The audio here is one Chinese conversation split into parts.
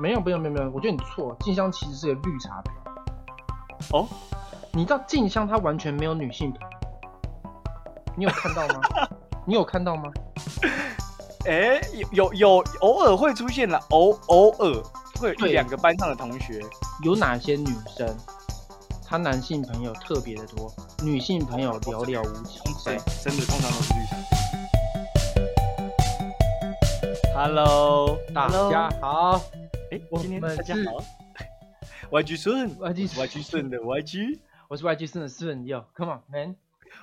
没有没有没有没有，我觉得你错，静香其实是个绿茶婊。哦，你知道静香她完全没有女性朋友，你有看到吗？你有看到吗？哎，有有有，偶尔会出现了，偶偶尔会有一对两个班上的同学。有哪些女生，她男性朋友特别的多，女性朋友寥寥无几？对？，真的通常都是绿茶。Hello，大家好，今天大家好。YG 顺 YG，YG 顺的 YG。我是 YG 顺的顺友，Come on man，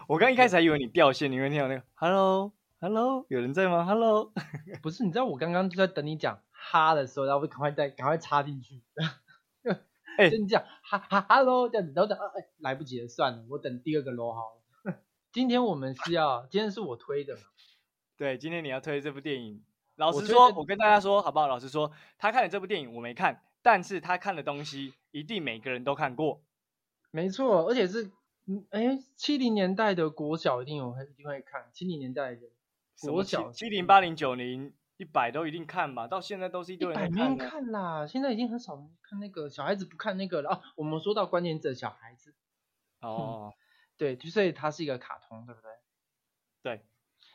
我刚一开始还以为你掉线，你会听到那个 Hello Hello，有人在吗？Hello，不是，你知道我刚刚就在等你讲哈的时候，然后我赶快再赶快插进去，哎就你讲哈哈 hello 这样子，然后讲啊哎来不及了，算了，我等第二个楼好了。今天我们是要，今天是我推的嘛，对，今天你要推这部电影。老实说，的我跟大家说好不好？老实说，他看的这部电影我没看，但是他看的东西一定每个人都看过。没错，而且是嗯哎七零年代的国小一定有一定会看，七零年代的国小七零八零九零一百都一定看吧，到现在都是一一堆人百没人在看啦，现在已经很少人看那个小孩子不看那个了啊。我们说到关键字，小孩子，哦，对，就所以它是一个卡通，对不对？对，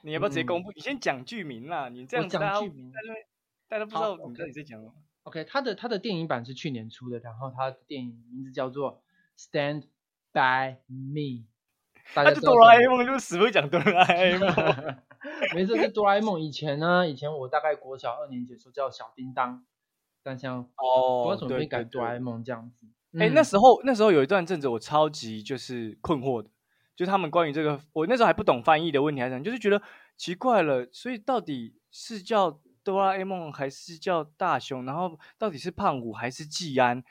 你要不要直接公嗯布？你先讲剧名啦，你这样子大家讲剧名在那边大家不知好道你到底在讲什么。OK，他的他的电影版是去年出的，然后他的电影名字叫做《Stand by Me》，大家他就哆啦 A 梦，就死会讲哆啦 A 梦。没事，是哆啦 A 梦。以前呢，以前我大概国小二年级的时候叫小叮当，但像哦为什么对会改哆啦 A。梦这样子。哎、嗯那时候那时候有一段阵子，我超级就是困惑的，就他们关于这个，我那时候还不懂翻译的问题，还是就是觉得奇怪了，所以到底是叫哆啦 A 梦还是叫大雄？然后到底是胖虎还是季安？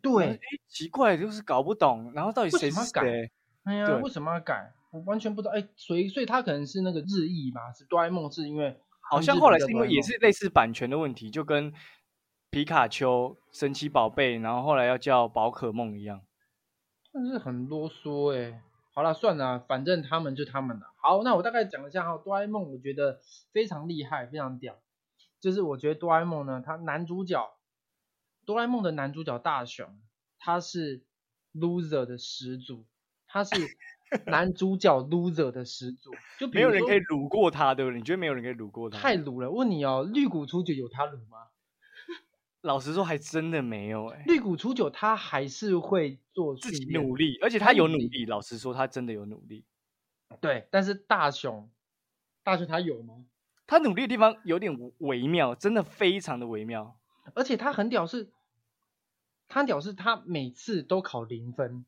对诶，奇怪，就是搞不懂，然后到底为谁是改谁？哎呀，为什么要改？我完全不知道。哎，所以所以他可能是那个日译吧？是哆啦 A 梦是因为好像日后来是因为也是类似版权的问题，就跟皮卡丘、神奇宝贝，然后后来要叫宝可梦一样。但是很啰嗦哎、好了，算了，反正他们就他们了。好，那我大概讲一下哈，哆啦 A 梦我觉得非常厉害，非常屌。就是我觉得哆啦 A 梦呢，它男主角哆啦 A 梦的男主角大雄，他是 loser 的始祖，他是 男主角 loser 的始祖。就没有人可以撸过他，对不对？你觉得没有人可以撸过他？太掳了。问你哦，绿谷出久有他掳吗？老实说，还真的没有哎、绿谷初九他还是会做自己努力，而且他他有努力努力。老实说，他真的有努力。对，但是大雄，大雄他有吗？他努力的地方有点微妙，真的非常的微妙。而且他很屌是，他屌是他每次都考零分，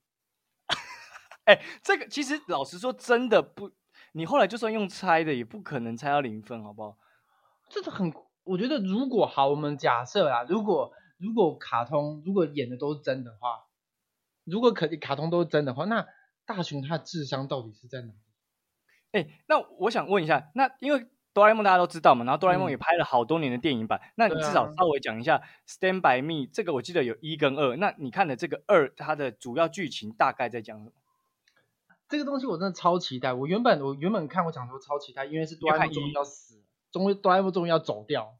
哎、这个其实老实说，真的不，你后来就算用猜的，也不可能猜到零分，好不好？这个很，我觉得如果好，我们假设啊，如果如果卡通如果演的都是真的话，如果可卡通都是真的话，那大雄他的智商到底是在哪里？哎、那我想问一下，那因为哆啦 A 梦大家都知道嘛，然后哆啦 A 梦嗯也拍了好多年的电影版，那你至少稍微讲一下《Stand by Me》这个，我记得有一跟二，那你看的这个二，它的主要剧情大概在讲什么？这个东西我真的超期待。我原本我原本看我想说超期待，因为是哆啦 A 梦看终于要死了，终于哆啦 A 梦终于要走掉。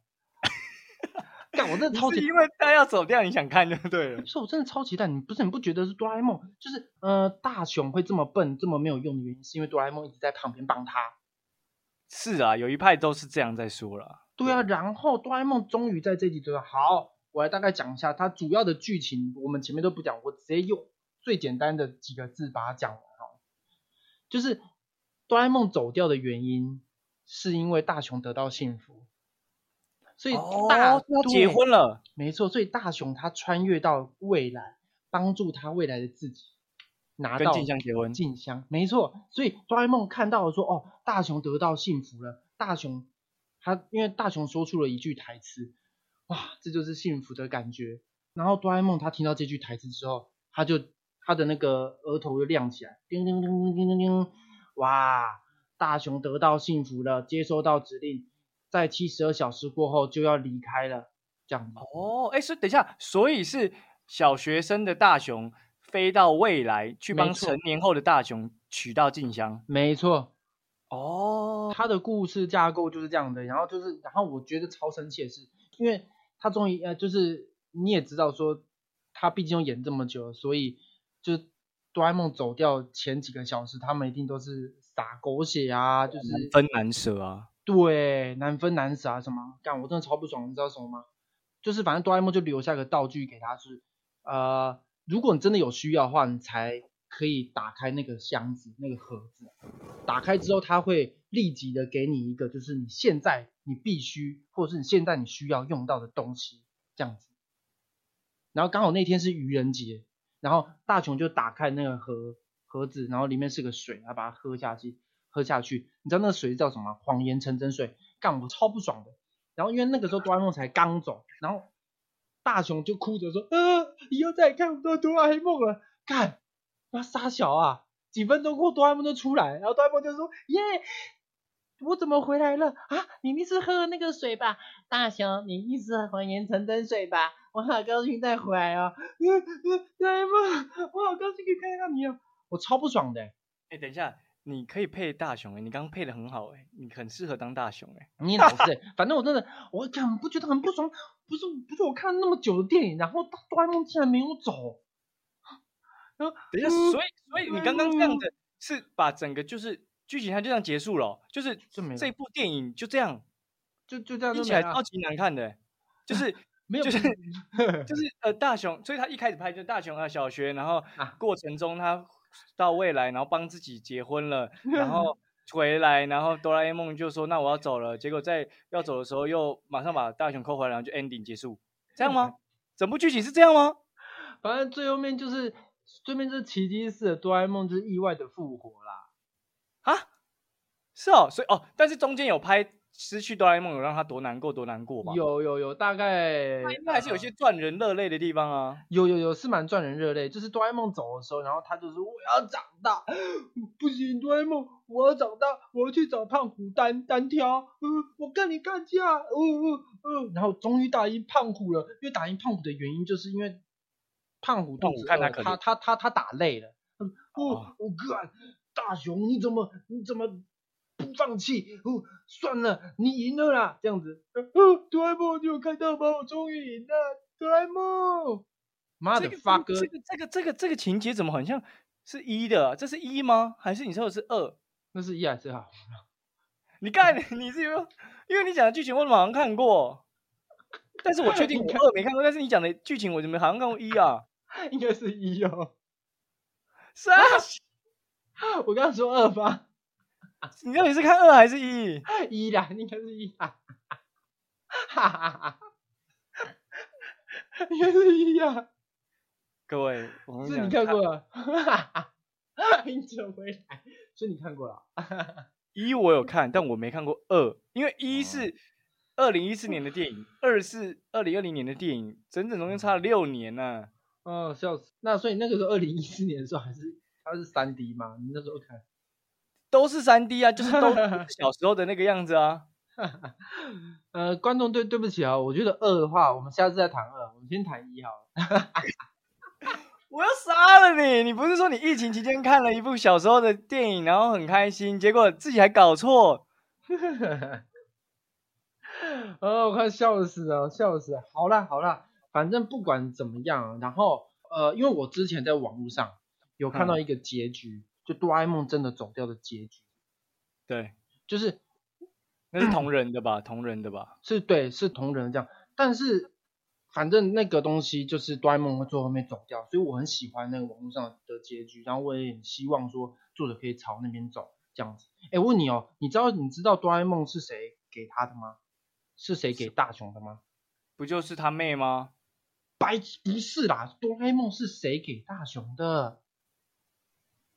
干，我真的超级是因为他要走掉，你想看就对了。是我真的超期待，你不是你不觉得是哆啦 A 梦，就是呃大雄会这么笨这么没有用的原因，是因为哆啦 A 梦一直在旁边帮他。是啊，有一派都是这样在说了。对啊，然后哆啦 A 梦终于在这集就说好，我来大概讲一下它主要的剧情，我们前面都不讲，我直接用最简单的几个字把它讲完哈。就是哆啦 A 梦走掉的原因，是因为大雄得到幸福，所以大、哦，他结婚了。没错，所以大雄他穿越到未来，帮助他未来的自己拿到跟静香结婚静香，没错。所以哆啦 A 梦看到了说，哦，大雄得到幸福了。大雄他因为大雄说出了一句台词，哇，这就是幸福的感觉。然后哆啦 A 梦他听到这句台词之后，他就他的那个额头就亮起来，叮叮叮叮叮叮叮，哇，大雄得到幸福了，接收到指令，在七十二小时过后就要离开了，这样子。哦，哎，所以等一下，所以是小学生的大雄飞到未来去帮成年后的大雄取到静香。没错，哦，他的故事架构就是这样的。然后就是，然后我觉得超生气的是，因为他终于呃，就是你也知道说，他毕竟演这么久，所以就哆啦 A 梦走掉前几个小时，他们一定都是撒狗血啊，就是难分难舍啊。对，难分难舍啊什么？干，我真的超不爽，你知道什么吗？就是反正哆啦 A 梦就留下个道具给他，是呃，如果你真的有需要的话，你才可以打开那个箱子那个盒子。打开之后，他会立即的给你一个，就是你现在你必须，或者是你现在你需要用到的东西，这样子。然后刚好那天是愚人节，然后大雄就打开那个盒盒子，然后里面是个水，他把它喝下去，喝下去。你知道那个水叫什么？谎言成真水。干，我超不爽的。然后因为那个时候哆啦 A 梦才刚走，然后大雄就哭着说：“呃，以后再也看不到哆啦 A 梦了。”干，那傻小啊！几分钟过，哆啦 A 梦就出来，然后哆啦 A 梦就说：“耶，我怎么回来了啊？你一定是喝了那个水吧？大雄，你一定是谎言成真水吧？我好高兴再回来哦！呃呃，哆啦 A 梦，我好高兴可以看到你哦！我超不爽的。哎，等一下。你可以配大雄哎，你刚刚配的很好哎，你很适合当大雄哎。你老是，反正我真的，我很不觉得很不爽，不是不是我看了那么久的电影，然后哆啦 A 梦竟然没有走。然后等一下，所以所以你刚刚这样子是把整个就是剧情它就这样结束了，就是这部电影就这样，就就这样，听起来超级难看的，就是 没有，就是就是呃大雄，所以他一开始拍就大雄啊小学，然后过程中他。到未来，然后帮自己结婚了，然后 回来，然后哆啦 A 梦就说：“那我要走了。”结果在要走的时候，又马上把大雄扣回来，然后就 ending 结束，这样吗？整部剧情是这样吗？反正最后面就是，最后面就是奇迹式的哆啦 A 梦就是意外的复活啦。啊？是哦，所以哦，但是中间有拍。失去哆啦 A 梦有让他多难过多难过吧？有有有，大概应该还是有些赚人热泪的地方啊。有有有，是蛮赚人热泪。就是哆啦 A 梦走的时候，然后他就说我要长大，不行，哆啦 A 梦，我要长大，我要去找胖虎单单挑，嗯，我跟你干架，嗯嗯嗯，然后终于打赢胖虎了。因为打赢胖虎的原因，就是因为胖虎肚子饿，他他他他打累了。哦，我干，大雄你怎么你怎么？不放弃，哦，算了，你赢了啦，这样子，哦，哆啦 A 梦，你有看到吗？我终于赢了，哆啦 A 梦，妈的发哥，这个这个这个这个情节怎么好像是一的？这是一吗？还是你说的是二？那是一还是二？你看，你是因为因为你讲的剧情我好像看过？但是我确定我二没看过，但是你讲的剧情我怎么好像看过一啊？应该是一哦，三，我刚刚说二吧。你到底是看二还是一？一啦，应该是一啊，哈哈哈，应该是一啊。各位，是你看过了，哈哈，你怎么回来？是你看过了，一我有看，但我没看过二，因为一是二零一四年的电影，二是二零二零年的电影，整整中间差了六年呢。哦，笑死！那所以那个时候二零一四年的时候还是它是三 D 吗？你那时候看？都是三 D 啊，就是都 小时候的那个样子啊。呃，观众对对不起啊，我觉得二的话，我们下次再谈二，我们先谈一好了。我要杀了你！你不是说你疫情期间看了一部小时候的电影，然后很开心，结果自己还搞错？哦，我快笑死了，笑死了！好啦好啦，反正不管怎么样，然后呃，因为我之前在网络上有看到一个结局。就哆啦 A 梦真的走掉的结局，对，就是那是同人的吧，同人的吧，是对，是同人这样。但是反正那个东西就是哆啦 A 梦会最后面走掉，所以我很喜欢那个网络上的结局，然后我也很希望说作者可以朝那边走这样子。哎，问你哦，你知道你知道哆啦 A 梦是谁给他的吗？是谁给大雄的吗？不就是他妹吗？白不是啦，哆啦 A 梦是谁给大雄的？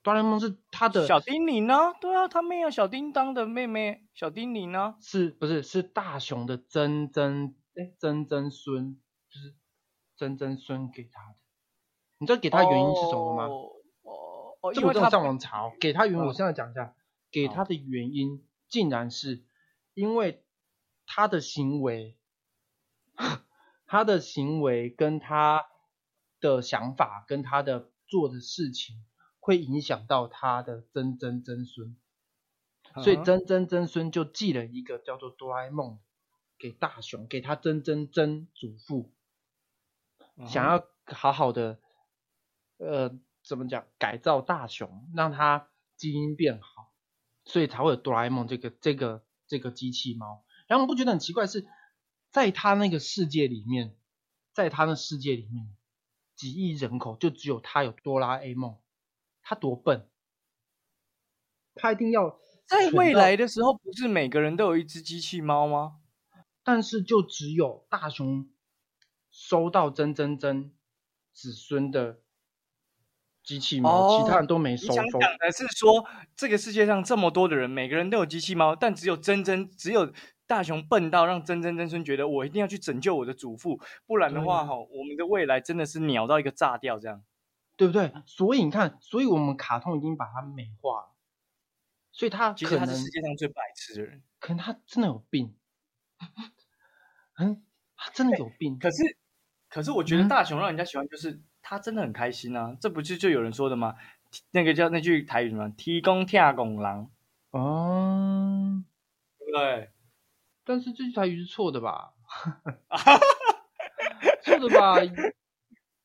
哆啦 A 梦是他的小叮铃呢？对啊，他没有，小叮当的妹妹小叮铃呢？是不是是大雄的曾曾哎曾曾孙，就是曾曾孙给他的？你知道给他原因是什么吗？哦哦哦，这我正上网查，给他原因，我现在讲一下，给他的原因竟然是因为他的行为，他的行为跟他的想法跟他的做的事情。会影响到他的曾曾曾孙，所以曾曾曾孙就寄了一个叫做哆啦 A 梦给大雄，给他曾曾曾祖父，嗯想要好好的，呃，怎么讲，改造大雄，让他基因变好，所以才会有哆啦 A 梦这个这个这个机器猫。然后我不觉得很奇怪是，在他那个世界里面，在他那世界里面，几亿人口就只有他有哆啦 A 梦，他多笨，他一定要在未来的时候，不是每个人都有一只机器猫吗？但是就只有大雄收到曾曾曾子孙的机器猫，其他人都没收收。想讲的是说，这个世界上这么多的人，每个人都有机器猫，但只有真真，只有大雄笨到让真真真孙觉得我一定要去拯救我的祖父，不然的话，对哈，我们的未来真的是鸟到一个炸掉这样。对不对？所以你看，所以我们卡通已经把它美化了，所以他其实他可能是世界上最白痴的人。可能他真的有病，嗯，他真的有病。可是，可是我觉得嗯大雄让人家喜欢，就是他真的很开心啊！这不是就有人说的吗？那个叫那句台语什么“提供跳拱狼哦，”，对不对？但是这句台语是错的吧？错的吧？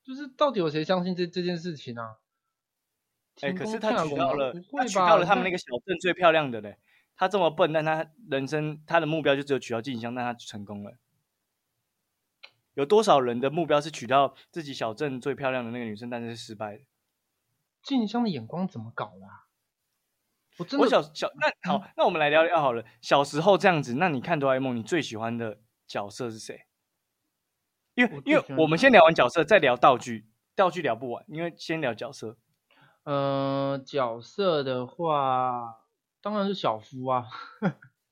就是到底有谁相信这这件事情啊？哎、可是他娶到了，他？娶到了他们那个个小镇最漂亮的嘞。他这么笨，但他人生他的目标就只有娶到静香，但他成功了。有多少人的目标是娶到自己小镇最漂亮的那个女生，但是是失败的？静香的眼光怎么搞的、啊？我真的我小小那好，那我们来聊聊好了。小时候这样子，那你看哆啦 A 梦，你最喜欢的角色是谁？因为因为我们先聊完角色，再聊道具，道具聊不完，因为先聊角色。呃，角色的话，当然是小夫啊。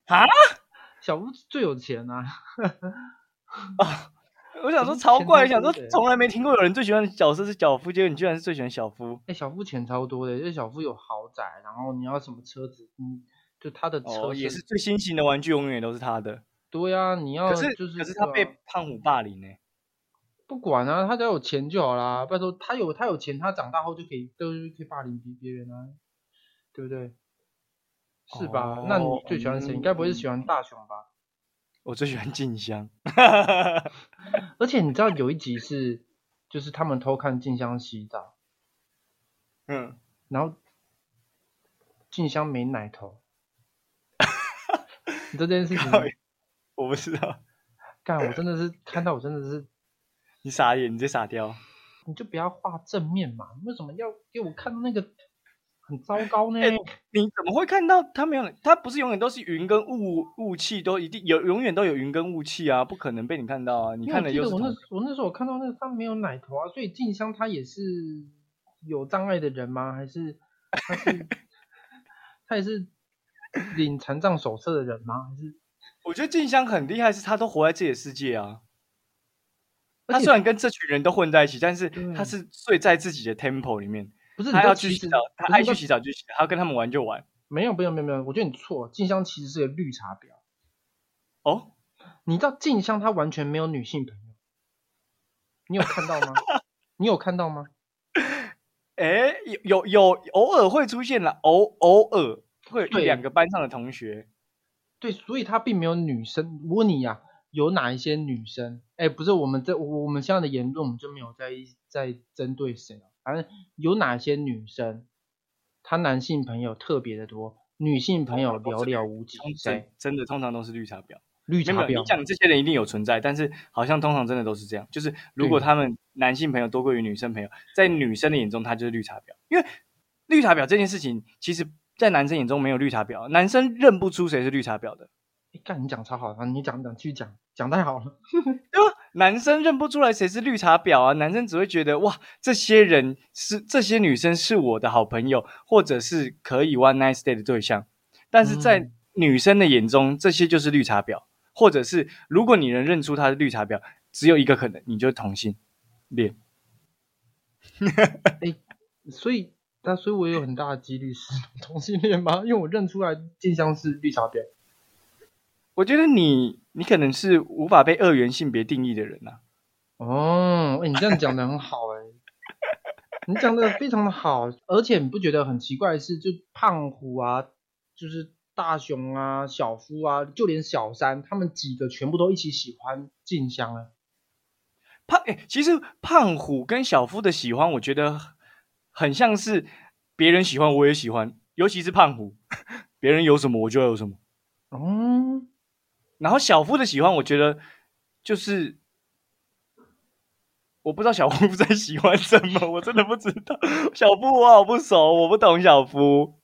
啊？小夫最有钱啊！我想说超怪，想说从来没听过有人最喜欢的角色是小夫，结果你居然是最喜欢小夫。哎、小夫钱超多的，因为小夫有豪宅，然后你要什么车子，嗯，就他的车哦，也是最新型的玩具，永远都是他的。对啊，你要可是就是可是他被胖虎霸凌呢、不管啊，他只要有钱就好啦。拜托，他有他有钱，他长大后就可以都可以霸凌别别人啊，对不对？是吧？那你哦最喜欢谁？你该不会是喜欢大雄吧？我最喜欢静香。而且你知道有一集是，就是他们偷看静香洗澡，嗯，然后静香没奶头，你知道这件事情吗？我不知道，干，我真的是看到我真的是，你傻眼，你直接傻掉。你就不要画正面嘛，为什么要给我看到那个很糟糕呢？哎你怎么会看到他没有？他不是永远都是云跟雾雾气都一定有，永远都有云跟雾气啊，不可能被你看到啊！你看我记得我那我那时候我看到那个他没有奶头啊，所以静香她也是有障碍的人吗？还是他是 他也是领残障手册的人吗？还是我觉得静香很厉害，是她都活在自己的世界啊。而且她虽然跟这群人都混在一起，但是他是睡在自己的 temple 里面。不是？她你知道其实要去洗澡，她不是不是爱去洗澡就洗，他要跟他们玩就玩。没有没有没有没有，我觉得你错，静香其实是个绿茶婊。哦，你知道静香她完全没有女性朋友，你有看到吗？你有看到吗？哎，有有有，偶尔会出现了，偶偶尔会有一对两个班上的同学。对，所以她并没有女生。我问你呀、有哪一些女生？哎，不是我们这我我们现在的言论，我们就没有在在针对谁啊。反正有哪些女生，她男性朋友特别的多，女性朋友寥寥无几。通谁？真真的通常都是绿茶婊。绿茶婊你。讲这些人一定有存在，但是好像通常真的都是这样，就是如果他们男性朋友多过于女生朋友，在女生的眼中他就是绿茶婊，因为绿茶婊这件事情，其实在男生眼中没有绿茶婊，男生认不出谁是绿茶婊的，哎干，你讲超好啊！你讲讲继续讲，讲太好了。对吧？男生认不出来谁是绿茶婊啊，男生只会觉得哇，这些人是这些女生是我的好朋友，或者是可以 one night stay 的对象，但是在嗯女生的眼中，这些就是绿茶婊，或者是如果你能认出她是绿茶婊，只有一个可能，你就是同性恋。所以，那所以我有很大的几率是同性恋吗？因为我认出来静香是绿茶婊。我觉得你你可能是无法被二元性别定义的人呐、哦，哎、你这样讲的很好哎、你讲的非常的好，而且你不觉得很奇怪的是，就胖虎啊，就是大雄啊、小夫啊，就连小三，他们几个全部都一起喜欢静香啊。胖哎、其实胖虎跟小夫的喜欢，我觉得很像是别人喜欢我也喜欢，尤其是胖虎，别人有什么我就要有什么。哦，然后小夫的喜欢，我觉得就是我不知道小夫在喜欢什么，我真的不知道。小夫我好不熟，我不懂小夫，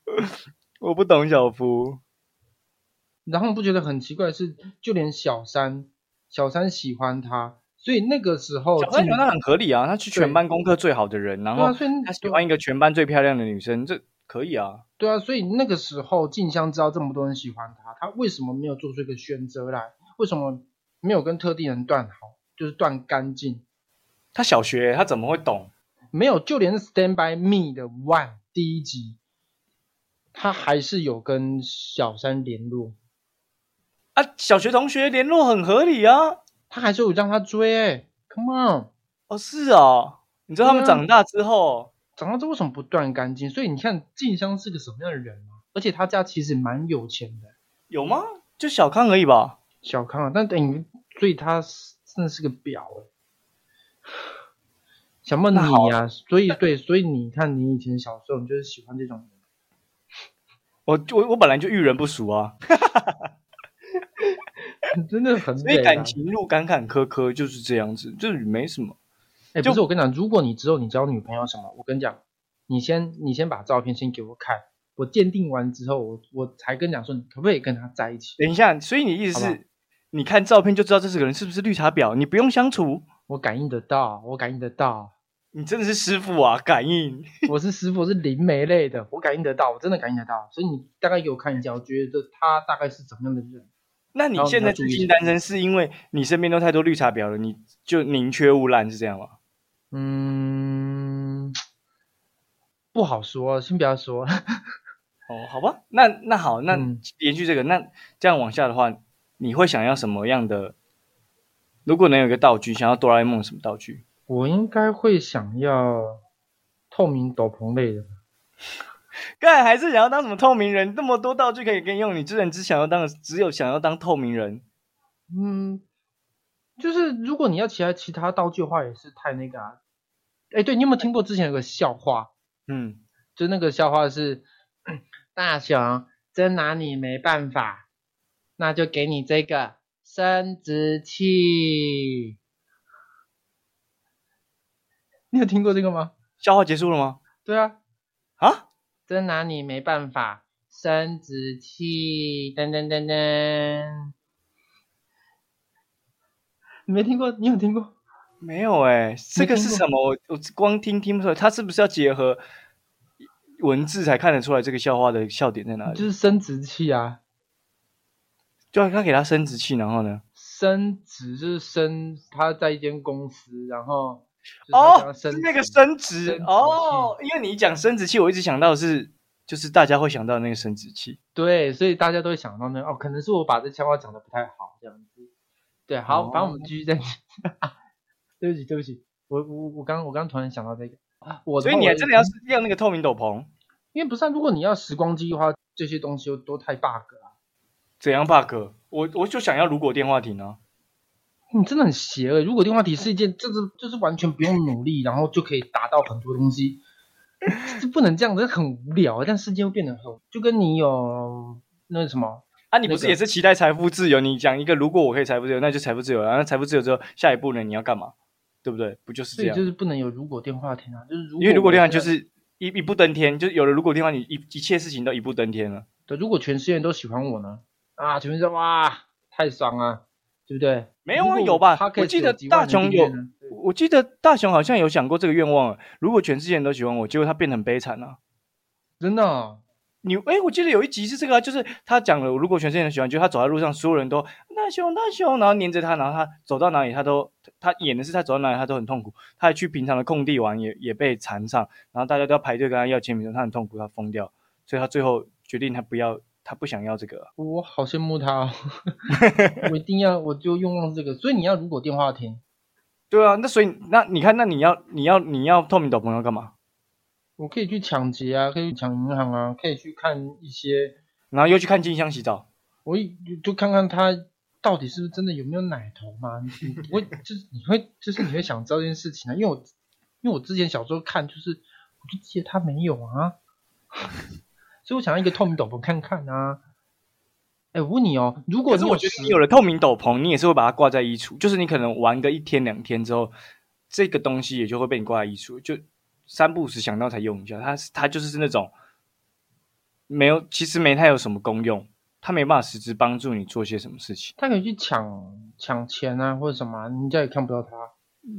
我不懂小夫。然后不觉得很奇怪的是，就连小三，小三喜欢他，所以那个时候小三喜欢他很合理啊，他是全班功课最好的人，然后他喜欢一个全班最漂亮的女生，这可以啊。对啊，所以那个时候静香知道这么多人喜欢他，他为什么没有做出一个选择来？为什么没有跟特定人断好，就是断干净？他小学他怎么会懂？没有，就连《Stand by Me》的 One 第一集，他还是有跟小三联络，啊，小学同学联络很合理啊。他还是有让他追、欸。Come on，哦，是哦，你知道他们长大之后，长大之后为什么不断干净？所以你看静香是个什么样的人啊？而且他家其实蛮有钱的，有吗？就小康而已吧。小康啊，但等于所以他是真的是个婊哎、想问你呀、所以对，所以你看你以前小时候，你就是喜欢这种人。我我我本来就遇人不淑啊，真的很所以感情路坎坎坷坷就是这样子，就是没什么。哎、就不是我跟你讲，如果你之后你交女朋友什么，我跟你讲，你先你先把照片先给我看，我鉴定完之后，我我才跟你讲说你可不可以跟他在一起。等一下，所以你意思是，你看照片就知道这是个人是不是绿茶婊，你不用相处，我感应得到，我感应得到，你真的是师傅啊，感应。我是师傅，我是灵媒类的，我感应得到，我真的感应得到。所以你大概给我看一下，我觉得他大概是怎么样的人。那你现在至你要注意一下今单身，是因为你身边都太多绿茶婊了，你就宁缺毋滥是这样吗？嗯，不好说，先不要说。哦，好吧，那那好，那嗯延续这个，那这样往下的话，你会想要什么样的？如果能有一个道具，想要哆啦 A 梦什么道具？我应该会想要透明斗篷类的。干还是想要当什么透明人？那么多道具可以给你用，你之前只想要当，只有想要当透明人。嗯，就是如果你要其他其他道具的话，也是太那个啊。哎，对你有没有听过之前有个笑话？嗯，就那个笑话是，大雄真拿你没办法，那就给你这个生殖器。你有听过这个吗？笑话结束了吗？对啊，啊？真拿你没办法，生殖器，噔噔噔噔。你没听过？你有听过？没有哎、这个是什么？我我光听听不出来，他是不是要结合文字才看得出来这个笑话的笑点在哪里？就是生殖器啊，就要他给他生殖器，然后呢？生殖就是生，他在一间公司，然后哦，生是那个殖生殖哦，因为你讲生殖器，我一直想到的是就是大家会想到那个生殖器。对，所以大家都会想到那个哦，可能是我把这笑话讲的不太好，这样子。对，好，反正我们继续再。对不起，对不起，我我我刚我刚突然想到这个啊，我所以你还真的要是要那个透明斗篷，因为不是啊，如果你要时光机的话，这些东西都都太 bug 了。怎样 bug？我我就想要如果电话亭啊。你真的很邪恶。如果电话亭是一件，就是就是完全不用努力，然后就可以达到很多东西，这不能这样子，很无聊。但世界会变得很，就跟你有那什么，啊，你不是也是期待财富自由？你讲一个，如果我可以财富自由，那就财富自由了。那财富自由之后，下一步呢？你要干嘛？对不对？不就是这样？就是不能有如果电话亭啊，就是如果因为如果电话就是一一步登天，就是有了如果电话，你一一切事情都一步登天了。对，如果全世界人都喜欢我呢，啊，全世界哇，太爽啊，对不对？没有啊，有吧？我记得大雄有我记得大雄好像有想过这个愿望。如果全世界人都喜欢我，结果他变得很悲惨啊。真的哦、你哎，我记得有一集是这个啊，就是他讲了，如果全世界人喜欢，就他走在路上，所有人都大熊大熊，然后黏着他，然后他走到哪里，他都他演的是他走到哪里他都很痛苦。他还去平常的空地玩，也也被缠上，然后大家都要排队跟他要签名，他很痛苦，他疯掉，所以他最后决定他不要，他不想要这个啊。我好羡慕他哦，我一定要，我就用用这个。所以你要如果电话亭，对啊，那所以那你看，那你要你要你要透明斗篷要干嘛？我可以去抢劫啊，可以去抢银行啊，可以去看一些然后又去看静香洗澡。我一就看看他到底是不是真的有没有奶头嘛？你不会就是你会就是你会想知道这件事情啊？因为我因为我之前小时候看就是我就记得他没有啊，所以我想要一个透明斗篷看看啊。哎，我问你哦，如果可是我觉得你有了透明斗篷，你也是会把它挂在衣橱，就是你可能玩个一天两天之后，这个东西也就会被你挂在衣橱，就三不五时想到才用一下。它它就是那种没有，其实没太有什么功用，它没办法实质帮助你做些什么事情。他可以去抢抢钱啊，或者什么啊，人家也看不到他。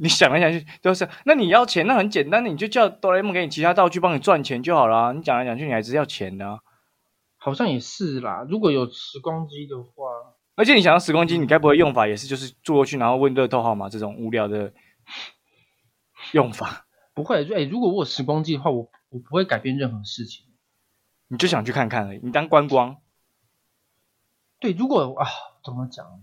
你想来想去都是，那你要钱，那很简单的，你就叫哆啦 A 梦给你其他道具帮你赚钱就好了。你讲来讲去，你还是要钱的啊。好像也是啦，如果有时光机的话，而且你想要时光机，你该不会用法也是就是坐过去，然后问乐透号码这种无聊的用法？不会。哎，如果我有时光机的话，我我不会改变任何事情，你就想去看看而已，你当观光。对，如果啊，怎么讲？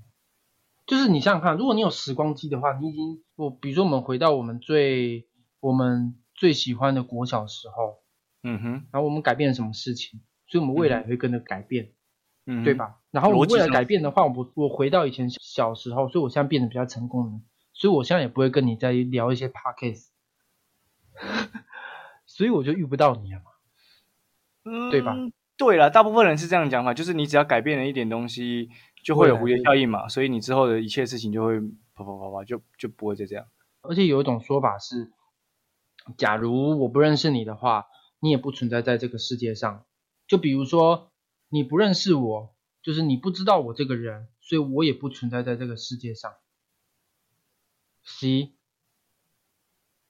就是你想想看，如果你有时光机的话，你已经我比如说我们回到我们最我们最喜欢的国小时候，嗯哼，然后我们改变了什么事情？所以我们未来也会跟着改变，嗯，对吧？然后我未来改变的话，我我回到以前小时候，所以我现在变得比较成功了，所以我现在也不会跟你再聊一些 podcast，所以我就遇不到你了嘛。嗯对吧？对了，大部分人是这样讲法，就是你只要改变了一点东西，就会有蝴蝶效应嘛，所以你之后的一切事情就会啪啪啪啪，就就不会再这样。而且有一种说法是，假如我不认识你的话，你也不存在在这个世界上。就比如说你不认识我，就是你不知道我这个人，所以我也不存在在这个世界上。C，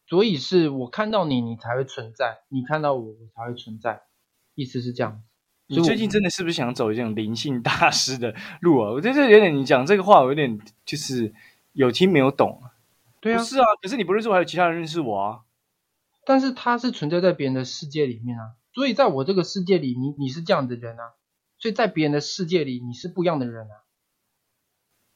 所以是我看到你，你才会存在；你看到我，我才会存在。意思是这样。你最近真的是不是想走这种灵性大师的路啊？我觉得这有点，你讲这个话，我有点就是有听没有懂啊。对啊，是啊，可是你不认识我，还有其他人认识我啊。但是他是存在在别人的世界里面啊，所以在我这个世界里，你你是这样的人啊，所以在别人的世界里，你是不一样的人啊。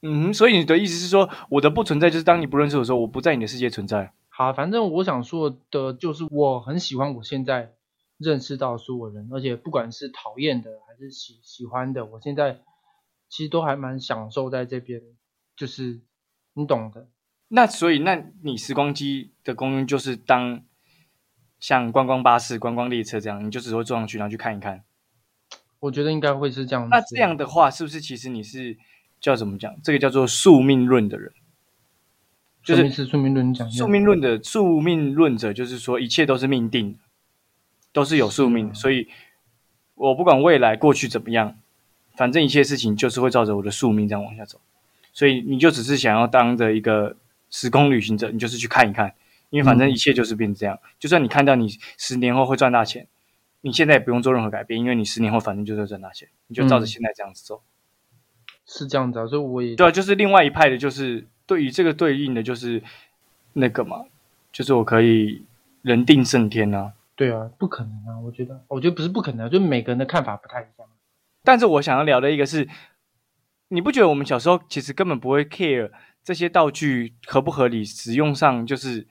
嗯，所以你的意思是说，我的不存在就是当你不认识我的时候，我不在你的世界存在。好，反正我想说的就是，我很喜欢我现在认识到所有人，而且不管是讨厌的还是喜喜欢的，我现在其实都还蛮享受在这边，就是你懂的。那所以，那你时光机的功能就是当像观光巴士、观光列车这样，你就只会坐上去，然后去看一看。我觉得应该会是这样。那这样的话，是不是其实你是叫怎么讲？这个叫做宿命论的人，就是？宿命论讲宿命论的宿命论者，就是说一切都是命定的，都是有宿命所以我不管未来过去怎么样，反正一切事情就是会照着我的宿命这样往下走。所以你就只是想要当着一个时空旅行者，你就是去看一看，因为反正一切就是变这样。就算你看到你十年后会赚大钱，你现在也不用做任何改变，因为你十年后反正就是会赚大钱，你就照着嗯现在这样子走。是这样子啊，所以我也对啊，就是另外一派的，就是对于这个对应的，就是那个嘛，就是我可以人定胜天啊。对啊，不可能啊，我觉得，我觉得不是不可能啊，就每个人的看法不太一样。但是我想要聊的一个是，你不觉得我们小时候其实根本不会 care 这些道具合不合理，使用上就是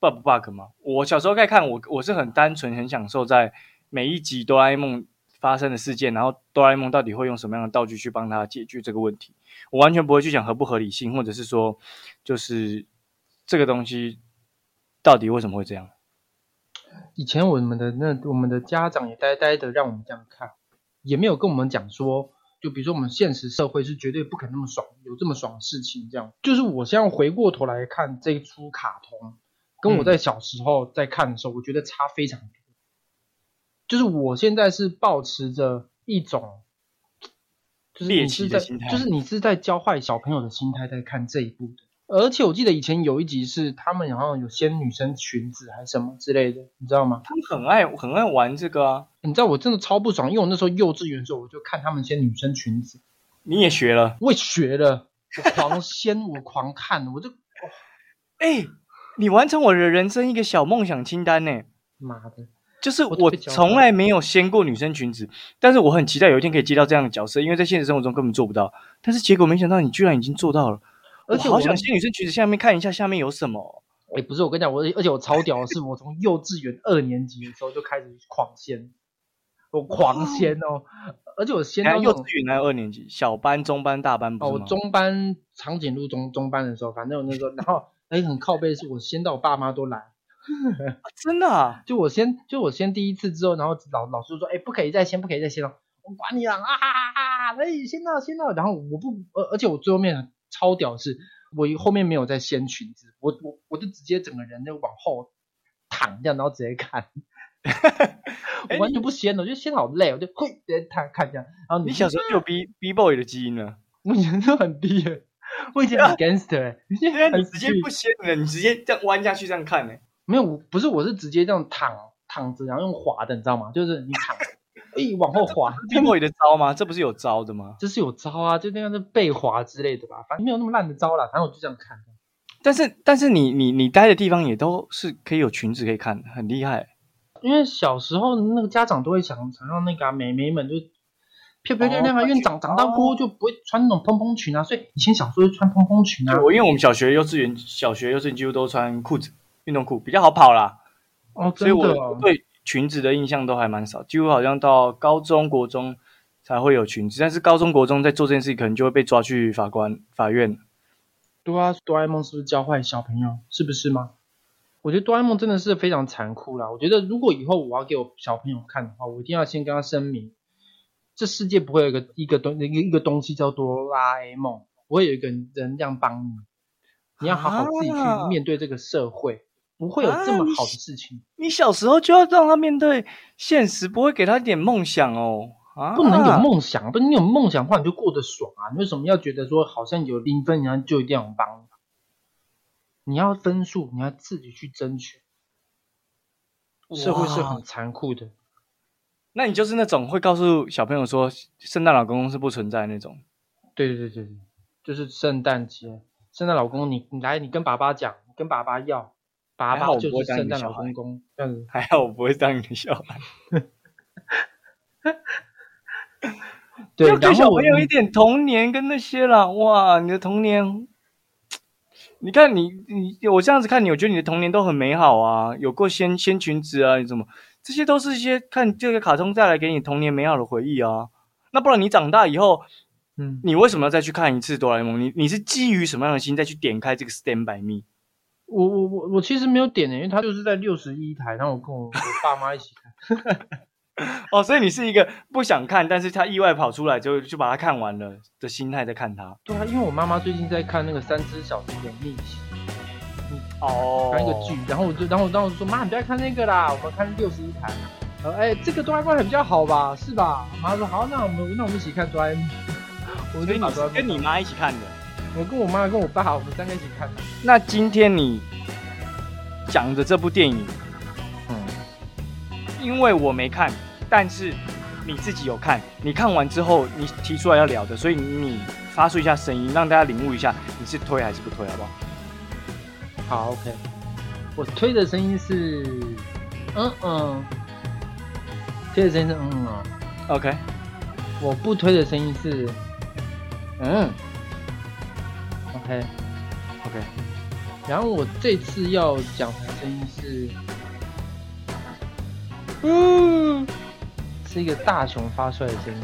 bug 不 bug 吗？我小时候在看，我我是很单纯，很享受在每一集哆啦 A 梦发生的事件，然后哆啦 A 梦到底会用什么样的道具去帮他解决这个问题，我完全不会去讲合不合理性，或者是说，就是这个东西到底为什么会这样。以前我们的那我们的家长也呆呆的让我们这样看，也没有跟我们讲说，就比如说我们现实社会是绝对不可能那么爽，有这么爽的事情这样。就是我现在回过头来看这一出卡通，跟我在小时候在看的时候，我觉得差非常多。就是我现在是保持着一种，就是猎你是在，奇的心态就是你是在教坏小朋友的心态在看这一部的。而且我记得以前有一集是他们好像有掀女生裙子还是什么之类的，你知道吗？他们很爱很爱玩这个啊，你知道我真的超不爽，因为我那时候幼稚园的时候，我就看他们掀女生裙子，你也学了。我也学了，我狂掀，我狂看，我就哎、你完成我的人生一个小梦想清单呢。妈的，就是我从来没有掀过女生裙子，但是我很期待有一天可以接到这样的角色，因为在现实生活中根本做不到。但是结果没想到你居然已经做到了，而且我想掀女生裙子下面看一下下面有什么。哎、不是我跟你讲，我 而且我超屌的是，我从幼稚园二年级的时候就开始狂掀，我狂掀哦，而且我掀到幼稚园还有二年级，小班、中班、大班不哦，我？中班长颈鹿中中班的时候，反正我那时候，然后 哎很靠背，是我掀到我爸妈都来，啊真的啊，就我先就我先第一次之后，然后老老师说，哎不可以再先，不可以再先了，我管你了啊哈哈哈，哎先到先到，然后我不，而而且我最后面超屌是，我后面没有再掀裙子，我我我就直接整个人就往后躺这样，然后直接看。我完全不掀了，我觉得掀好累，我就会直接看看这样。然后你小时候就有 B B boy 的基因呢，我以前就很低耶，我以前很 gangster 哎，以前很对啊，你直接不掀了，你直接这样弯下去这样看呢、没有，不是，我是直接这样躺躺着，然后用滑的，你知道吗？就是你躺，哎，往后滑，B boy 的招吗？这不是有招的吗？这是有招啊，就那样的背滑之类的吧，反正没有那么烂的招啦，反正我就这样看。但是但是你你你待的地方也都是可以有裙子可以看，很厉害。因为小时候那个家长都会想想让那个、啊、美眉们就漂漂亮亮啊，哦因为长长大过后就不会穿那种蓬蓬裙啊，所以以前小时候就穿蓬蓬裙啊。我因为我们小学、幼稚园、小学、幼稚园几乎都穿裤子、运动裤，比较好跑啦，哦，所以我对裙子的印象都还蛮少，几乎好像到高中国中才会有裙子，但是高中国中在做这件事情，可能就会被抓去法官法院。对啊，哆啦 A 梦是不是教坏小朋友？是不是吗？我觉得哆啦 A 梦真的是非常残酷啦。我觉得如果以后我要给我小朋友看的话，我一定要先跟他声明，这世界不会有一个一个东一个一个东西叫哆啦 A 梦，不会有一个人这样帮你，你要好好自己去啊面对这个社会，不会有这么好的事情。你小时候就要让他面对现实，不会给他一点梦想哦。啊，不能有梦想，不你有梦想的话你就过得爽啊！你为什么要觉得说好像有零分，然后就一定要帮你？你要分数，你要自己去争取。社会是很残酷的。那你就是那种会告诉小朋友说圣诞老公公是不存在那种。对对对对对，就是圣诞节，圣诞老公公，你你来，你跟爸爸讲，你跟爸爸要，爸还好爸就我不会当你是圣诞的小孩老公公，这样子。还好我不会当你的小孩，对，然后我小朋友一点童年跟那些啦。哇，你的童年，你看你你我这样子看你，我觉得你的童年都很美好啊，有过仙仙裙子啊，你怎么，这些都是一些看这个卡通带来给你童年美好的回忆啊。那不然你长大以后，嗯，你为什么要再去看一次哆啦 A 梦？你你是基于什么样的心再去点开这个 Stand by Me？我我我我其实没有点的，因为他就是在六十一台，然后我跟我我爸妈一起看。哦，所以你是一个不想看，但是他意外跑出来就就把它看完了的心态在看他。对啊，因为我妈妈最近在看那个《三只小猪的逆袭》，哦看一个剧，然后我就然后我就说妈，你不要看那个啦，我们看六十一台。呃，哎，这个哆啦 A 梦还比较好吧，是吧？我妈说好，那我们那我们一起看哆啦 A 梦。我所以你跟你妈一起看的。我跟我妈跟我爸，我们三个一起看的。那今天你讲的这部电影，嗯，因为我没看，但是你自己有看，你看完之后你提出来要聊的，所以你发出一下声音，让大家领悟一下你是推还是不推，好不好？好，OK。我推的声音是，嗯嗯，推的声音是嗯嗯哦。OK，我不推的声音是，嗯，OK。OK，然后我这次要讲的声音是，嗯，是一个大熊发出来的声音，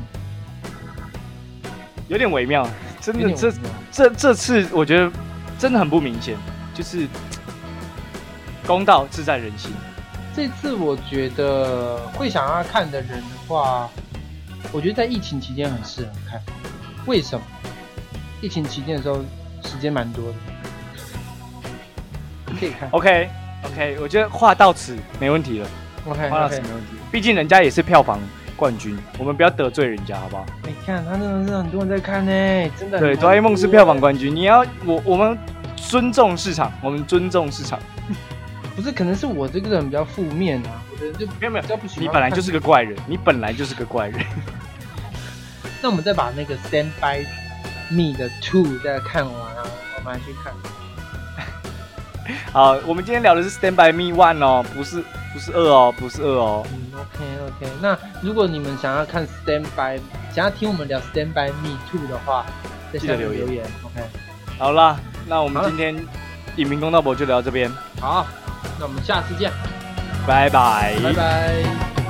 有点微妙，真的这这这次我觉得真的很不明显，就是公道自在人心。这次我觉得会想要看的人的话，我觉得在疫情期间很适合看。为什么？疫情期间的时候时间蛮多的，可以看。OK OK，我觉得话到此没问题了，OK 话到此没问题。毕竟人家也是票房冠军，我们不要得罪人家，好不好？你看他真的是很多人在看呢，真的。对，哆啦 A 梦是票房冠军，你要我我们尊重市场，我们尊重市场。不是，可能是我这个人比较负面啊，我的人就没有没有比，较不喜欢。你本来就是个怪人，你本来就是个怪人。那我们再把那个《Stand by Me》的 Two 再看完啊，我们来去看。好，我们今天聊的是 Stand by Me One 哦，不是不是二哦，不是二哦。嗯，OK OK。那如果你们想要看《Stand by》，想要听我们聊《Stand by Me Two》的话，在下面留言留言。OK，好啦，那我们今天影评公道博就聊到这边，好，那我们下次见，拜拜。拜拜。